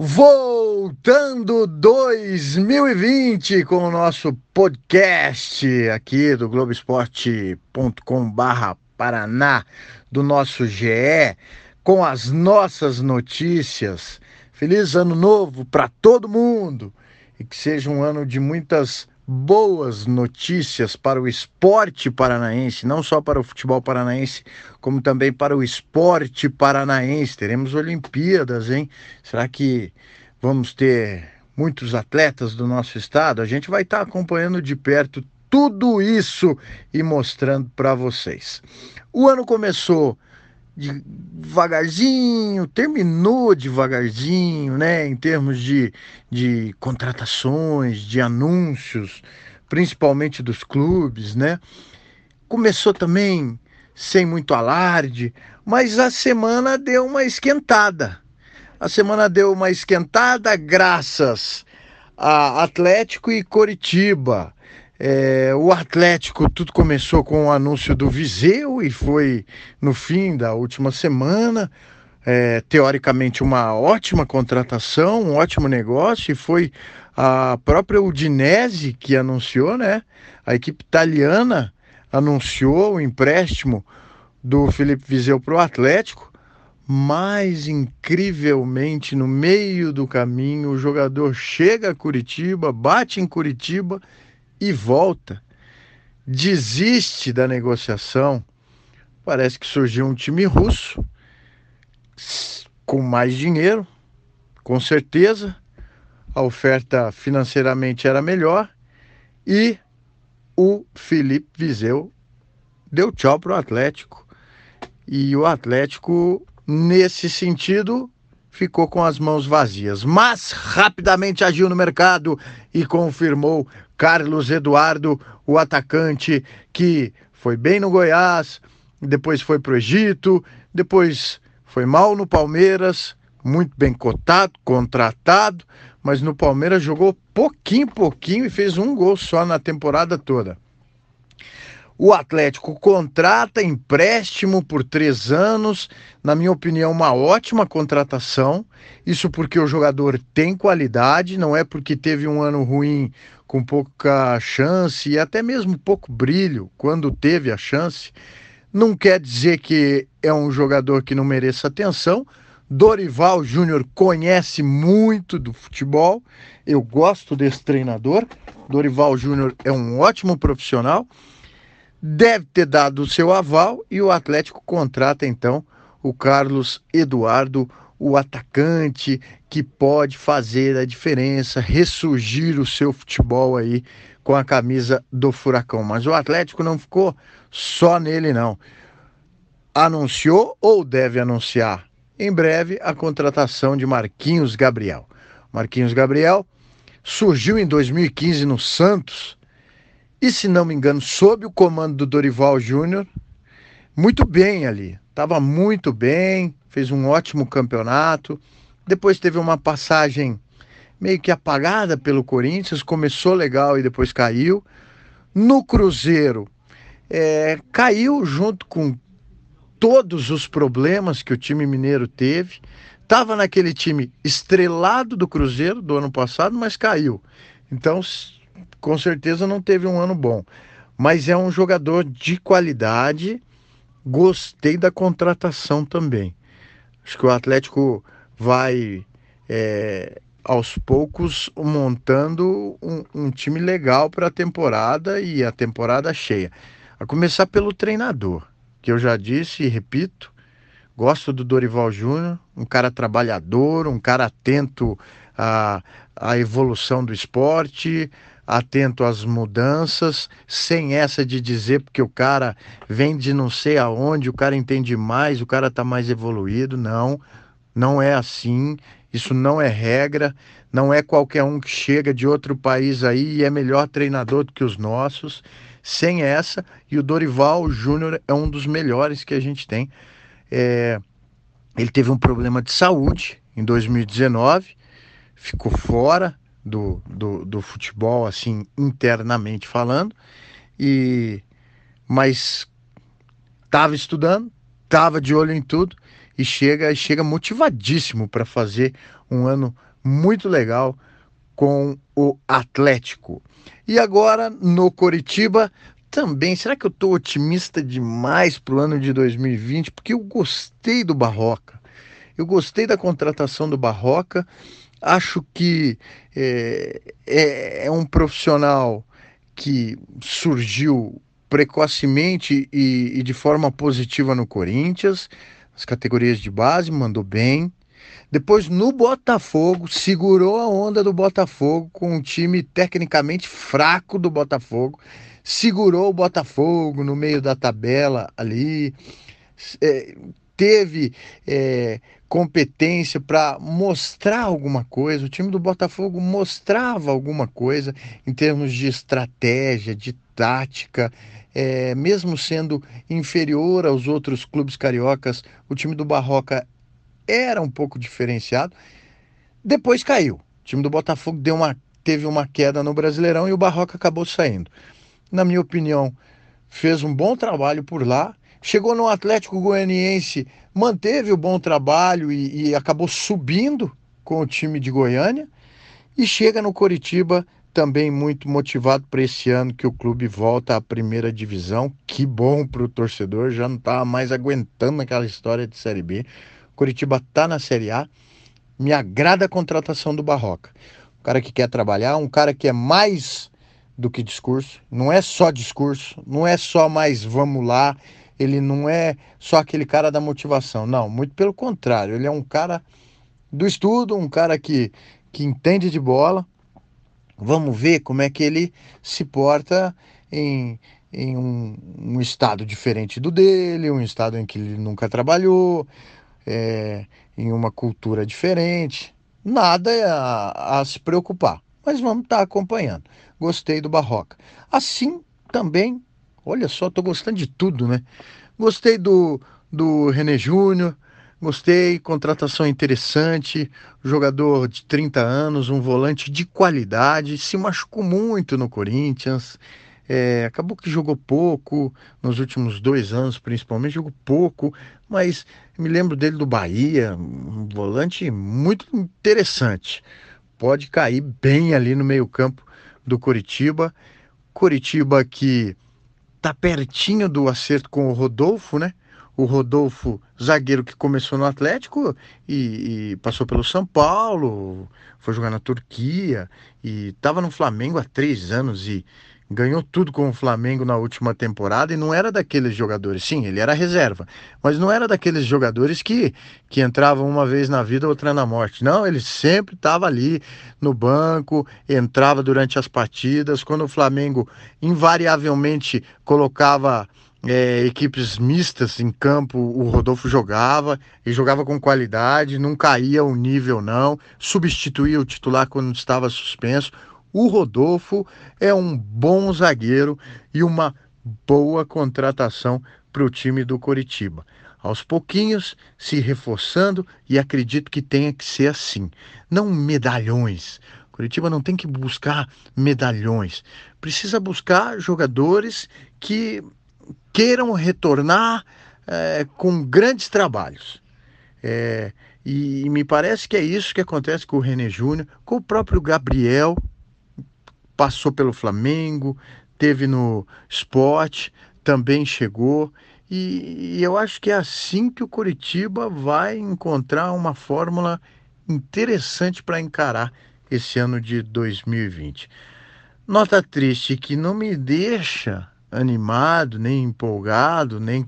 Voltando 2020 com o nosso podcast aqui do Globoesporte.com barra Paraná, do nosso GE, com as nossas notícias. Feliz ano novo para todo mundo e que seja um ano de muitas boas notícias para o esporte paranaense, não só para o futebol paranaense, como também para o esporte paranaense. Teremos Olimpíadas, hein? Será que vamos ter muitos atletas do nosso estado? A gente vai estar acompanhando de perto tudo isso e mostrando para vocês. O ano começou devagarzinho, terminou devagarzinho, né, em termos de, de contratações, de anúncios, principalmente dos clubes, né? Começou também sem muito alarde, mas a semana deu uma esquentada. A semana deu uma esquentada graças a Atlético e Coritiba. É, o Atlético, tudo começou com o anúncio do Viseu e foi no fim da última semana. É, teoricamente, uma ótima contratação, um ótimo negócio, e foi a própria Udinese que anunciou, né? A equipe italiana anunciou o empréstimo do Felipe Viseu para o Atlético, mas incrivelmente, no meio do caminho, o jogador chega a Curitiba, bate em Curitiba e volta, desiste da negociação. Parece que surgiu um time russo com mais dinheiro, com certeza. A oferta financeiramente era melhor e o Felipe Viseu deu tchau para o Atlético. E o Atlético, nesse sentido, ficou com as mãos vazias. Mas rapidamente agiu no mercado e confirmou Carlos Eduardo, o atacante que foi bem no Goiás, depois foi para o Egito, depois foi mal no Palmeiras, muito bem cotado, contratado, mas no Palmeiras jogou pouquinho, pouquinho e fez um gol só na temporada toda. O Atlético contrata empréstimo por três anos, na minha opinião, uma ótima contratação. Isso porque o jogador tem qualidade, não é porque teve um ano ruim com pouca chance e até mesmo pouco brilho quando teve a chance. Não quer dizer que é um jogador que não mereça atenção. Dorival Júnior conhece muito do futebol. Eu gosto desse treinador. Dorival Júnior é um ótimo profissional deve ter dado o seu aval e o Atlético contrata então o Carlos Eduardo, o atacante que pode fazer a diferença, ressurgir o seu futebol aí com a camisa do Furacão. Mas o Atlético não ficou só nele não. Anunciou ou deve anunciar em breve a contratação de Marquinhos Gabriel. Marquinhos Gabriel surgiu em 2015 no Santos e, se não me engano, sob o comando do Dorival Júnior, muito bem ali. Estava muito bem, fez um ótimo campeonato. Depois teve uma passagem meio que apagada pelo Corinthians, começou legal e depois caiu. No Cruzeiro, é, caiu junto com todos os problemas que o time mineiro teve. Estava naquele time estrelado do Cruzeiro do ano passado, mas caiu. Então com certeza não teve um ano bom, mas é um jogador de qualidade. Gostei da contratação também. Acho que o Atlético vai é, aos poucos montando um, um time legal para a temporada e a temporada cheia. A começar pelo treinador, que eu já disse e repito, gosto do Dorival Júnior, um cara trabalhador, um cara atento à, à evolução do esporte, atento às mudanças, sem essa de dizer porque o cara vem de não sei aonde, o cara entende mais, o cara está mais evoluído. Não, não é assim. Isso não é regra. Não é qualquer um que chega de outro país aí e é melhor treinador do que os nossos. Sem essa, e o Dorival Júnior é um dos melhores que a gente tem. É, ele teve um problema de saúde em 2019, ficou fora do, do, do futebol, assim, internamente falando, e mas estava estudando, estava de olho em tudo e chega, chega motivadíssimo para fazer um ano muito legal com o Atlético. E agora no Coritiba também. Será que eu estou otimista demais para o ano de 2020? Porque eu gostei do Barroca. Eu gostei da contratação do Barroca. Acho que é, é, é um profissional que surgiu precocemente e, e de forma positiva no Corinthians, as categorias de base, mandou bem. Depois no Botafogo, segurou a onda do Botafogo com um time tecnicamente fraco do Botafogo, segurou o Botafogo no meio da tabela ali, é, teve é, competência para mostrar alguma coisa. O time do Botafogo mostrava alguma coisa em termos de estratégia, de tática, é, mesmo sendo inferior aos outros clubes cariocas, o time do Barroca era um pouco diferenciado. Depois caiu. O time do Botafogo deu uma, teve uma queda no Brasileirão e o Barroca acabou saindo. Na minha opinião, fez um bom trabalho por lá. Chegou no Atlético Goianiense, manteve o bom trabalho e, e acabou subindo com o time de Goiânia. E chega no Coritiba também muito motivado para esse ano que o clube volta à primeira divisão. Que bom para o torcedor, já não estava mais aguentando aquela história de Série B. Curitiba está na Série A. Me agrada a contratação do Barroca. Um cara que quer trabalhar, um cara que é mais do que discurso. Não é só discurso, não é só mais vamos lá. Ele não é só aquele cara da motivação. Não, muito pelo contrário. Ele é um cara do estudo, um cara que, que entende de bola Vamos ver como é que ele se porta em, em um, um, estado diferente do dele, um estado em que ele nunca trabalhou, é, em uma cultura diferente. Nada a, a se preocupar, mas vamos estar tá acompanhando. Gostei do Barroca. Assim também, olha só, estou gostando de tudo, né? Gostei do, do René Júnior, Gostei, contratação interessante, jogador de 30 anos, um volante de qualidade, se machucou muito no Corinthians, é, acabou que jogou pouco, nos últimos dois anos principalmente, jogou pouco, mas me lembro dele do Bahia, um volante muito interessante. Pode cair bem ali no meio-campo do Coritiba. Coritiba que tá pertinho do acerto com o Rodolfo, né? o Rodolfo, zagueiro que começou no Atlético e, e, passou pelo São Paulo, foi jogar na Turquia e estava no Flamengo há três anos e ganhou tudo com o Flamengo na última temporada e não era daqueles jogadores, sim, ele era reserva, mas não era daqueles jogadores que, que entravam uma vez na vida, outra na morte. Não, ele sempre estava ali no banco, entrava durante as partidas, quando o Flamengo invariavelmente colocava é, equipes mistas em campo, o Rodolfo jogava e jogava com qualidade, não caía o nível não, substituía o titular quando estava suspenso. O Rodolfo é um bom zagueiro e uma boa contratação para o time do Coritiba. Aos pouquinhos se reforçando e acredito que tenha que ser assim, não medalhões. Curitiba não tem que buscar medalhões, precisa buscar jogadores que queiram retornar é, com grandes trabalhos. É, e, e, me parece que é isso que acontece com o René Júnior, com o próprio Gabriel, passou pelo Flamengo, teve no esporte, também chegou. E, e eu acho que é assim que o Curitiba vai encontrar uma fórmula interessante para encarar esse ano de 2020. Nota triste que não me deixa animado, nem empolgado, nem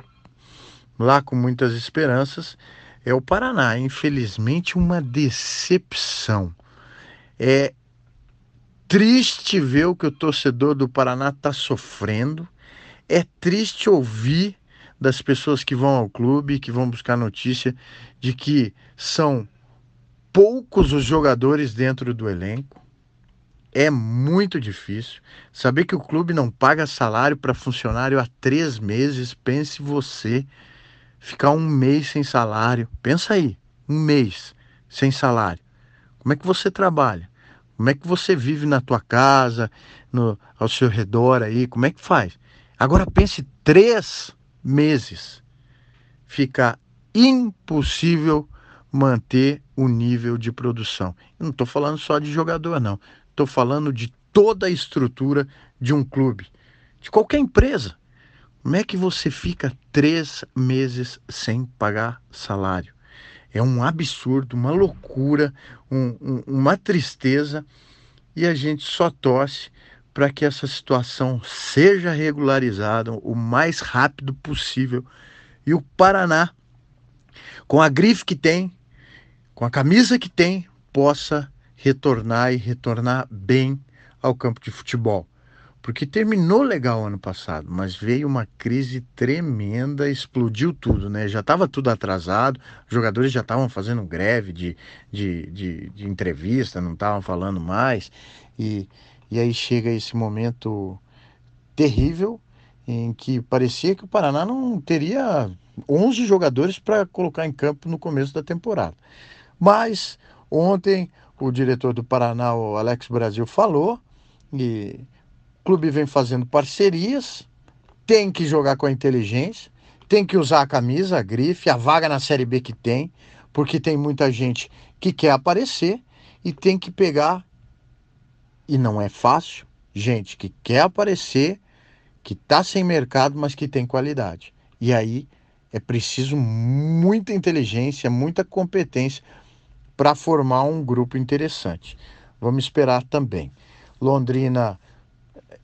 lá com muitas esperanças, é o Paraná. Infelizmente, uma decepção. É triste ver o que o torcedor do Paraná está sofrendo. É triste ouvir das pessoas que vão ao clube, que vão buscar notícia de que são poucos os jogadores dentro do elenco é muito difícil. Saber que o clube não paga salário para funcionário há três meses, pense você ficar um mês sem salário. Pensa aí, um mês sem salário. Como é que você trabalha? Como é que você vive na tua casa, no, ao seu redor aí? Como é que faz? Agora pense três meses ficar impossível manter o nível de produção. Eu não estou falando só de jogador, não. Estou falando de toda a estrutura de um clube, de qualquer empresa. Como é que você fica três meses sem pagar salário? É um absurdo, uma loucura, um, um, uma tristeza e a gente só torce para que essa situação seja regularizada o mais rápido possível e o Paraná, com a grife que tem, com a camisa que tem, possa retornar e retornar bem ao campo de futebol. Porque terminou legal ano passado, mas veio uma crise tremenda, explodiu tudo, né? Já estava tudo atrasado, jogadores já estavam fazendo greve de, de, de, de entrevista, não estavam falando mais. E, e aí chega esse momento terrível em que parecia que o Paraná não teria 11 jogadores para colocar em campo no começo da temporada. Mas ontem o diretor do Paraná, o Alex Brasil, falou e clube vem fazendo parcerias, tem que jogar com a inteligência, tem que usar a camisa, a grife, a vaga na Série B que tem, porque tem muita gente que quer aparecer e tem que pegar, e não é fácil, gente que quer aparecer, que está sem mercado, mas que tem qualidade. E aí é preciso muita inteligência, muita competência para formar um grupo interessante. Vamos esperar também. Londrina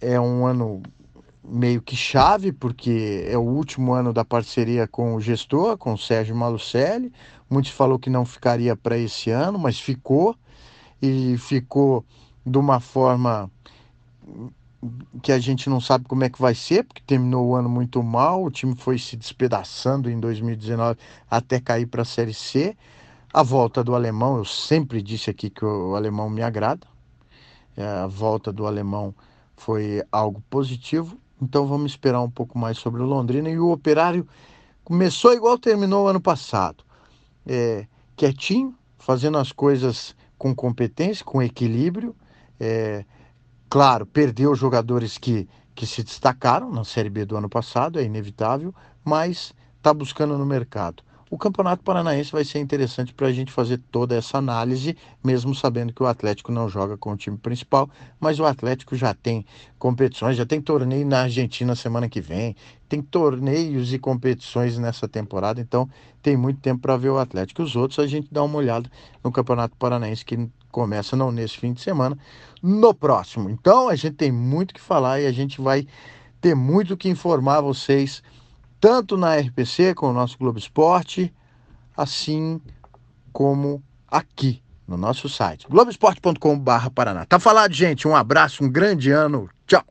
é um ano meio que chave, porque é o último ano da parceria com o gestor, com o Sérgio Malucelli. Muitos falou que não ficaria para esse ano, mas ficou e ficou de uma forma que a gente não sabe como é que vai ser, porque terminou o ano muito mal, o time foi se despedaçando em 2019 até cair para a Série C. A volta do alemão, eu sempre disse aqui que o alemão me agrada. É, a volta do alemão foi algo positivo. Então vamos esperar um pouco mais sobre o Londrina. E o Operário começou igual terminou ano passado. É, quietinho, fazendo as coisas com competência, com equilíbrio. É, claro, perdeu jogadores que, que se destacaram na Série B do ano passado, é inevitável, mas está buscando no mercado. O Campeonato Paranaense vai ser interessante para a gente fazer toda essa análise, mesmo sabendo que o Atlético não joga com o time principal, mas o Atlético já tem competições, já tem torneio na Argentina semana que vem, tem torneios e competições nessa temporada, então tem muito tempo para ver o Atlético. Os outros a gente dá uma olhada no Campeonato Paranaense que começa não nesse fim de semana, no próximo. Então a gente tem muito que falar e a gente vai ter muito que informar vocês tanto na RPC com o nosso Globo Esporte, assim como aqui no nosso site, globoesporte.com.br Paraná. Tá falado, gente. Um abraço, um grande ano. Tchau.